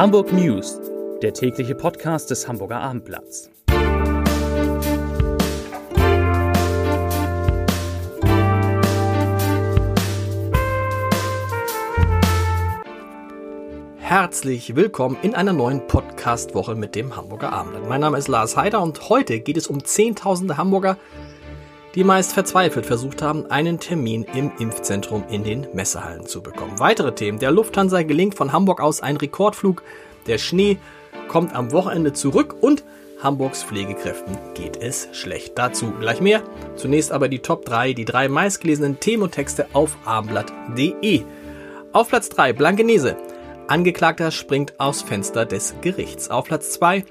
Hamburg News, der tägliche Podcast des Hamburger Abendblatts. Herzlich willkommen in einer neuen Podcast-Woche mit dem Hamburger Abendblatt. Mein Name ist Lars Heider und heute geht es um Zehntausende Hamburger, die meist verzweifelt versucht haben, einen Termin im Impfzentrum in den Messehallen zu bekommen. Weitere Themen. Der Lufthansa gelingt von Hamburg aus ein Rekordflug. Der Schnee kommt am Wochenende zurück und Hamburgs Pflegekräften geht es schlecht. Dazu gleich mehr. Zunächst aber die Top 3, die drei meistgelesenen Themen und Texte auf abendblatt.de. Auf Platz 3 Blankenese. Angeklagter springt aus Fenster des Gerichts. Auf Platz 2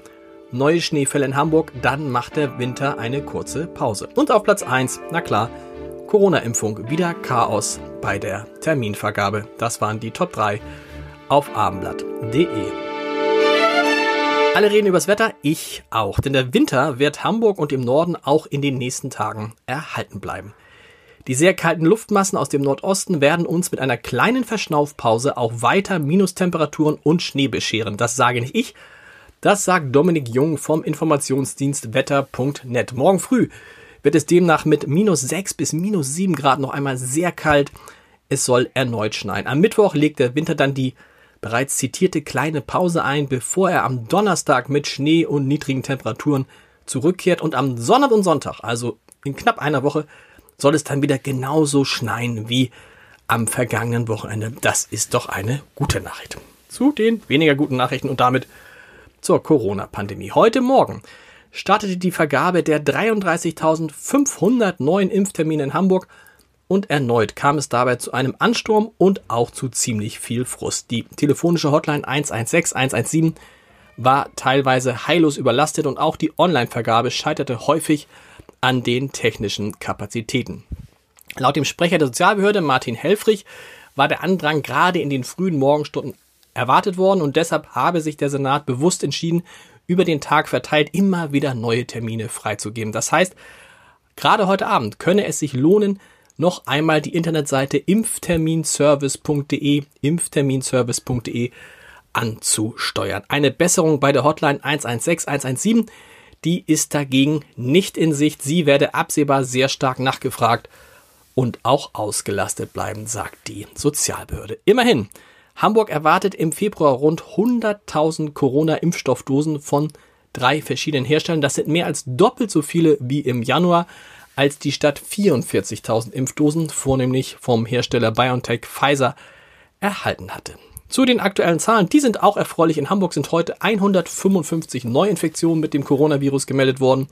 neue Schneefälle in Hamburg, dann macht der Winter eine kurze Pause. Und auf Platz 1, na klar, Corona-Impfung, wieder Chaos bei der Terminvergabe. Das waren die Top 3 auf abendblatt.de. Alle reden übers Wetter, ich auch, denn der Winter wird Hamburg und im Norden auch in den nächsten Tagen erhalten bleiben. Die sehr kalten Luftmassen aus dem Nordosten werden uns mit einer kleinen Verschnaufpause auch weiter Minustemperaturen und Schnee bescheren. Das sage nicht ich, das sagt Dominik Jung vom Informationsdienst wetter.net. Morgen früh wird es demnach mit minus 6 bis minus 7 Grad noch einmal sehr kalt. Es soll erneut schneien. Am Mittwoch legt der Winter dann die bereits zitierte kleine Pause ein, bevor er am Donnerstag mit Schnee und niedrigen Temperaturen zurückkehrt und am Sonntag und Sonntag, also in knapp einer Woche, soll es dann wieder genauso schneien wie am vergangenen Wochenende. Das ist doch eine gute Nachricht. Zu den weniger guten Nachrichten und damit zur Corona-Pandemie. Heute Morgen startete die Vergabe der 33.500 neuen Impftermine in Hamburg und erneut kam es dabei zu einem Ansturm und auch zu ziemlich viel Frust. Die telefonische Hotline 116 117 war teilweise heillos überlastet und auch die Online-Vergabe scheiterte häufig an den technischen Kapazitäten. Laut dem Sprecher der Sozialbehörde Martin Helfrich war der Andrang gerade in den frühen Morgenstunden erwartet worden und deshalb habe sich der Senat bewusst entschieden, über den Tag verteilt immer wieder neue Termine freizugeben. Das heißt, gerade heute Abend könne es sich lohnen, noch einmal die Internetseite impfterminservice.de, impfterminservice.de anzusteuern. Eine Besserung bei der Hotline 116 117, die ist dagegen nicht in Sicht. Sie werde absehbar sehr stark nachgefragt und auch ausgelastet bleiben, sagt die Sozialbehörde. Immerhin Hamburg erwartet im Februar rund 100.000 Corona-Impfstoffdosen von drei verschiedenen Herstellern. Das sind mehr als doppelt so viele wie im Januar, als die Stadt 44.000 Impfdosen, vornehmlich vom Hersteller BioNTech Pfizer, erhalten hatte. Zu den aktuellen Zahlen, die sind auch erfreulich. In Hamburg sind heute 155 Neuinfektionen mit dem Coronavirus gemeldet worden.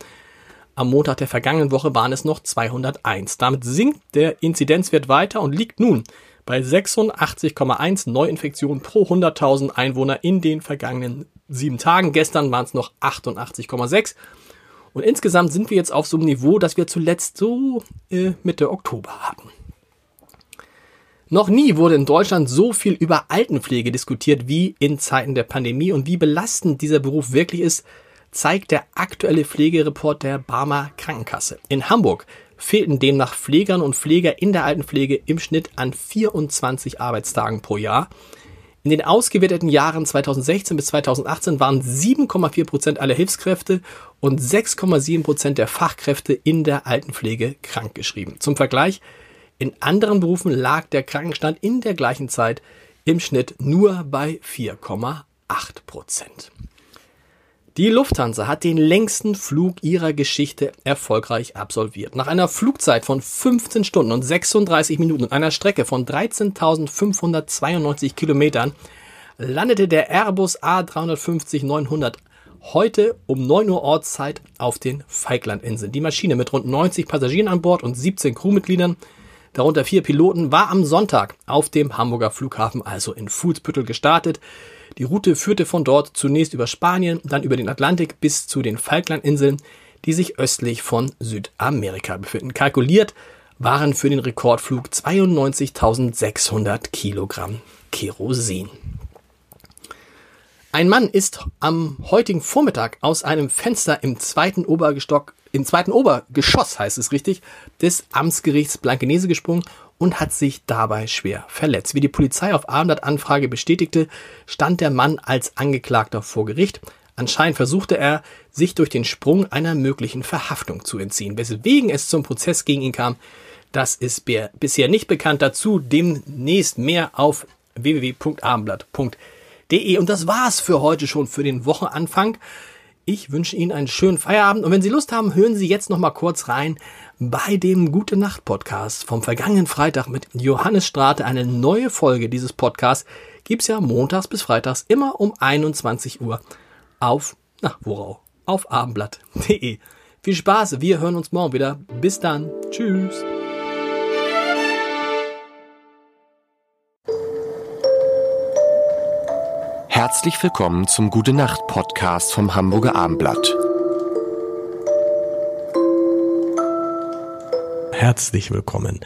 Am Montag der vergangenen Woche waren es noch 201. Damit sinkt der Inzidenzwert weiter und liegt nun bei 86,1 Neuinfektionen pro 100.000 Einwohner in den vergangenen sieben Tagen. Gestern waren es noch 88,6. Und insgesamt sind wir jetzt auf so einem Niveau, das wir zuletzt so äh, Mitte Oktober hatten. Noch nie wurde in Deutschland so viel über Altenpflege diskutiert wie in Zeiten der Pandemie und wie belastend dieser Beruf wirklich ist, zeigt der aktuelle Pflegereport der Barmer Krankenkasse. In Hamburg fehlten demnach Pflegern und Pfleger in der Altenpflege im Schnitt an 24 Arbeitstagen pro Jahr. In den ausgewerteten Jahren 2016 bis 2018 waren 7,4 Prozent aller Hilfskräfte und 6,7 Prozent der Fachkräfte in der Altenpflege krankgeschrieben. Zum Vergleich, in anderen Berufen lag der Krankenstand in der gleichen Zeit im Schnitt nur bei 4,8 Prozent. Die Lufthansa hat den längsten Flug ihrer Geschichte erfolgreich absolviert. Nach einer Flugzeit von 15 Stunden und 36 Minuten und einer Strecke von 13.592 Kilometern landete der Airbus A350-900 heute um 9 Uhr Ortszeit auf den Falklandinseln. Die Maschine mit rund 90 Passagieren an Bord und 17 Crewmitgliedern, darunter vier Piloten, war am Sonntag auf dem Hamburger Flughafen, also in Fuhlsbüttel, gestartet. Die Route führte von dort zunächst über Spanien, dann über den Atlantik bis zu den Falklandinseln, die sich östlich von Südamerika befinden. Kalkuliert waren für den Rekordflug 92.600 Kilogramm Kerosin. Ein Mann ist am heutigen Vormittag aus einem Fenster im zweiten Obergestock, im zweiten Obergeschoss heißt es richtig, des Amtsgerichts Blankenese gesprungen und hat sich dabei schwer verletzt. Wie die Polizei auf Abendblatt-Anfrage bestätigte, stand der Mann als Angeklagter vor Gericht. Anscheinend versuchte er, sich durch den Sprung einer möglichen Verhaftung zu entziehen. Weswegen es zum Prozess gegen ihn kam, das ist bisher nicht bekannt. Dazu demnächst mehr auf www.abendblatt.de. Und das war's für heute schon für den Wochenanfang. Ich wünsche Ihnen einen schönen Feierabend und wenn Sie Lust haben, hören Sie jetzt noch mal kurz rein bei dem Gute Nacht Podcast vom vergangenen Freitag mit Johannes Strate. Eine neue Folge dieses Podcasts gibt's ja montags bis freitags immer um 21 Uhr auf, na, worauf? Auf abendblatt.de. Viel Spaß, wir hören uns morgen wieder. Bis dann. Tschüss. Herzlich willkommen zum Gute Nacht Podcast vom Hamburger Abendblatt. Herzlich willkommen.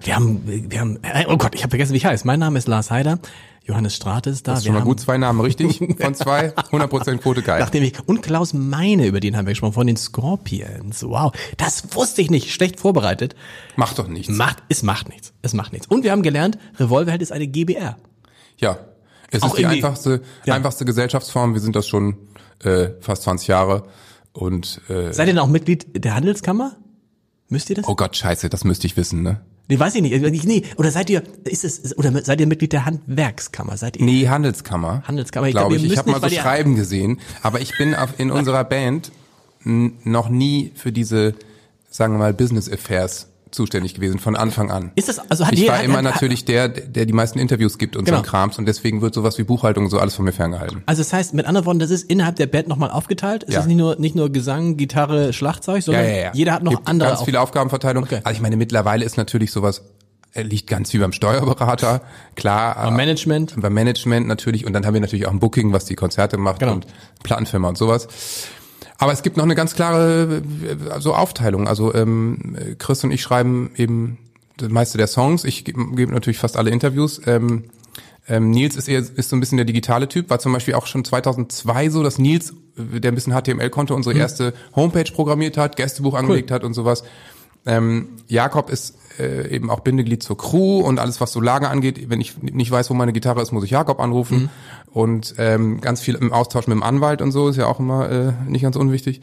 Wir haben, wir haben, oh Gott, ich habe vergessen, wie ich heiße. Mein Name ist Lars Heider. Johannes Strate ist da. Das ist schon mal gut, zwei Namen richtig von zwei, 100% Quote geil. Nachdem ich, und Klaus Meine, über den haben wir gesprochen, von den Scorpions. Wow, das wusste ich nicht, schlecht vorbereitet. Macht doch nichts. Macht, es macht nichts, es macht nichts. Und wir haben gelernt, Revolverheld ist eine GBR. Ja, es Auch ist die einfachste, Ja. einfachste Gesellschaftsform. Wir sind das schon äh, fast 20 Jahre. Und äh, Seid ihr denn auch Mitglied der Handelskammer? Müsst ihr das? oh Gott, scheiße, das müsste ich wissen, ne? Nee, weiß ich nicht. Nee, oder seid ihr, ist es, oder seid ihr Mitglied der Handwerkskammer? Seid ihr? Nee, Handelskammer. Handelskammer. Ich glaube glaub, ich. Ich habe mal so Schreiben gesehen, aber ich bin auf, in unserer Band noch nie für diese, sagen wir mal, Business Affairs zuständig gewesen, von Anfang an. Ist das, also hat ich war immer natürlich der, der die meisten Interviews gibt und Genau. so ein Krams und deswegen wird sowas wie Buchhaltung und so alles von mir ferngehalten. Also das heißt, mit anderen Worten, das ist innerhalb der Band nochmal aufgeteilt. Es Ja. ist nicht nur, nicht nur Gesang, Gitarre, Schlagzeug, sondern jeder hat noch Gibt andere. Ganz viele Aufgabenverteilung. Okay. Also ich meine, mittlerweile ist natürlich sowas, äh, liegt ganz wie beim Steuerberater, klar. Beim äh, Management. Beim Management natürlich. Und dann haben wir natürlich auch ein Booking, was die Konzerte macht Genau. und Plattenfirma und sowas. Aber es gibt noch eine ganz klare äh, so Aufteilung. Also ähm, Chris und ich schreiben eben das meiste der Songs. Ich gebe natürlich fast alle Interviews. Ähm, ähm, Nils ist eher ist so ein bisschen der digitale Typ, war zum Beispiel auch schon 2002 so, dass Nils, äh, der ein bisschen HTML konnte, unsere erste Homepage programmiert hat, Gästebuch angelegt hat und sowas. Ähm, Jakob ist äh, eben auch Bindeglied zur Crew und alles, was so Lager angeht. Wenn ich nicht weiß, wo meine Gitarre ist, muss ich Jakob anrufen. Und ähm, ganz viel im Austausch mit dem Anwalt und so ist ja auch immer äh, nicht ganz unwichtig.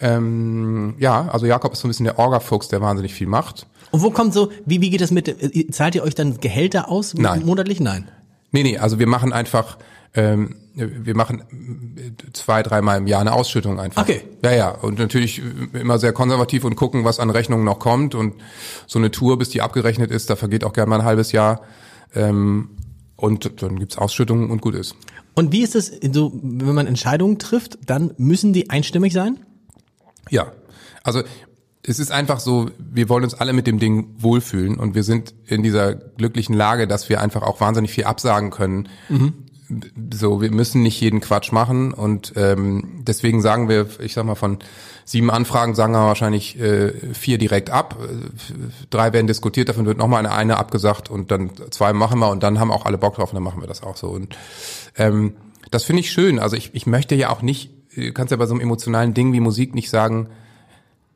Ähm, ja, also Jakob ist so ein bisschen der Orga-Fuchs, der wahnsinnig viel macht. Und wo kommt so, wie, wie geht das mit, äh, zahlt ihr euch dann Gehälter aus? Nein. Monatlich? Nein. Nee, nee, also wir machen einfach, ähm, wir machen äh, zwei, dreimal im Jahr eine Ausschüttung einfach. Okay. Ja, ja. Und natürlich äh, immer sehr konservativ und gucken, was an Rechnungen noch kommt. Und so eine Tour, bis die abgerechnet ist, da vergeht auch gerne mal ein halbes Jahr. Ähm, und dann gibt's Ausschüttungen und gut ist. Und wie ist es, so, wenn man Entscheidungen trifft, dann müssen die einstimmig sein? Ja, also es ist einfach so, wir wollen uns alle mit dem Ding wohlfühlen und wir sind in dieser glücklichen Lage, dass wir einfach auch wahnsinnig viel absagen können. So, wir müssen nicht jeden Quatsch machen und ähm, deswegen sagen wir, ich sag mal von sieben Anfragen sagen wir wahrscheinlich äh, vier direkt ab, Äh, drei werden diskutiert, davon wird nochmal eine, eine abgesagt und dann zwei machen wir und dann haben auch alle Bock drauf und dann machen wir das auch so und ähm, das finde ich schön. Also ich, ich möchte ja auch nicht, du kannst ja bei so einem emotionalen Ding wie Musik nicht sagen,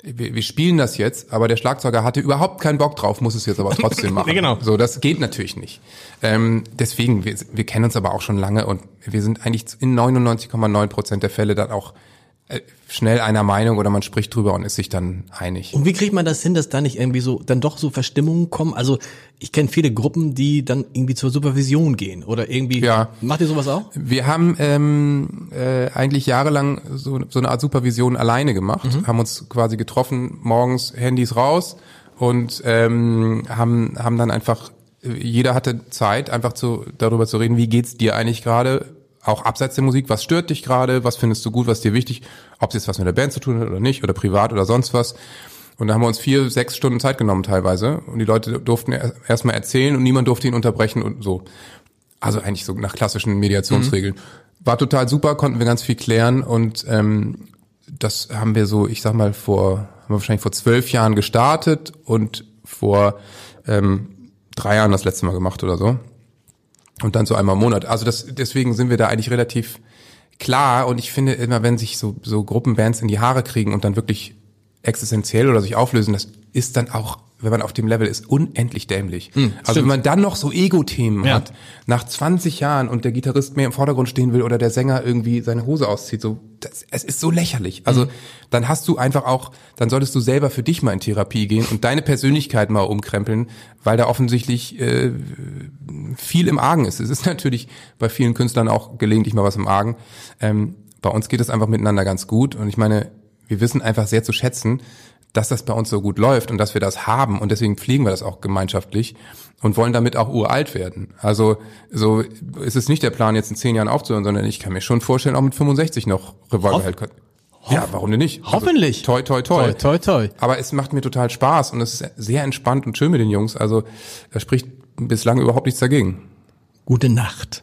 wir, wir spielen das jetzt, aber der Schlagzeuger hatte überhaupt keinen Bock drauf, muss es jetzt aber trotzdem machen. Genau. So, das geht natürlich nicht. Ähm, deswegen, wir, wir kennen uns aber auch schon lange und wir sind eigentlich in 99,9 Prozent der Fälle dann auch schnell einer Meinung oder man spricht drüber und ist sich dann einig. Und wie kriegt man das hin, dass da nicht irgendwie so, dann doch so Verstimmungen kommen? Also, ich kenne viele Gruppen, die dann irgendwie zur Supervision gehen oder irgendwie. Ja. Macht ihr sowas auch? Wir haben ähm, äh, eigentlich jahrelang so, so eine Art Supervision alleine gemacht, haben uns quasi getroffen, morgens Handys raus und ähm, haben, haben dann einfach, jeder hatte Zeit, einfach zu, darüber zu reden, wie geht's dir eigentlich gerade, auch abseits der Musik, was stört dich gerade, was findest du gut, was ist dir wichtig, ob es jetzt was mit der Band zu tun hat oder nicht, oder privat oder sonst was. Und da haben wir uns vier, sechs Stunden Zeit genommen teilweise. Und die Leute durften er- erstmal erzählen und niemand durfte ihn unterbrechen und so. Also eigentlich so nach klassischen Mediationsregeln. War total super, konnten wir ganz viel klären und ähm, das haben wir so, ich sag mal, vor, haben wir wahrscheinlich vor zwölf Jahren gestartet und vor ähm, drei Jahren das letzte Mal gemacht oder so. Und dann so einmal im Monat. Also das, deswegen sind wir da eigentlich relativ klar und ich finde immer, wenn sich so, so Gruppenbands in die Haare kriegen und dann wirklich existenziell oder sich auflösen, das ist dann auch wenn man auf dem Level ist, unendlich dämlich. Mm, also wenn man dann noch so Ego-Themen ja. hat, nach 20 Jahren und der Gitarrist mehr im Vordergrund stehen will oder der Sänger irgendwie seine Hose auszieht, so, das, es ist so lächerlich. Also mm. dann hast du einfach auch, dann solltest du selber für dich mal in Therapie gehen und deine Persönlichkeit mal umkrempeln, weil da offensichtlich äh, viel im Argen ist. Es ist natürlich bei vielen Künstlern auch gelegentlich mal was im Argen. Ähm, bei uns geht es einfach miteinander ganz gut und ich meine, wir wissen einfach sehr zu schätzen, dass das bei uns so gut läuft und dass wir das haben und deswegen pflegen wir das auch gemeinschaftlich und wollen damit auch uralt werden. Also so ist es nicht der Plan, jetzt in zehn Jahren aufzuhören, sondern ich kann mir schon vorstellen, auch mit 65 noch Revolver halt. Ja, warum denn nicht? Also, Hoffentlich. Also, toi, toi, toi. Toi, toi, toi. Aber es macht mir total Spaß und es ist sehr entspannt und schön mit den Jungs. Also da spricht bislang überhaupt nichts dagegen. Gute Nacht.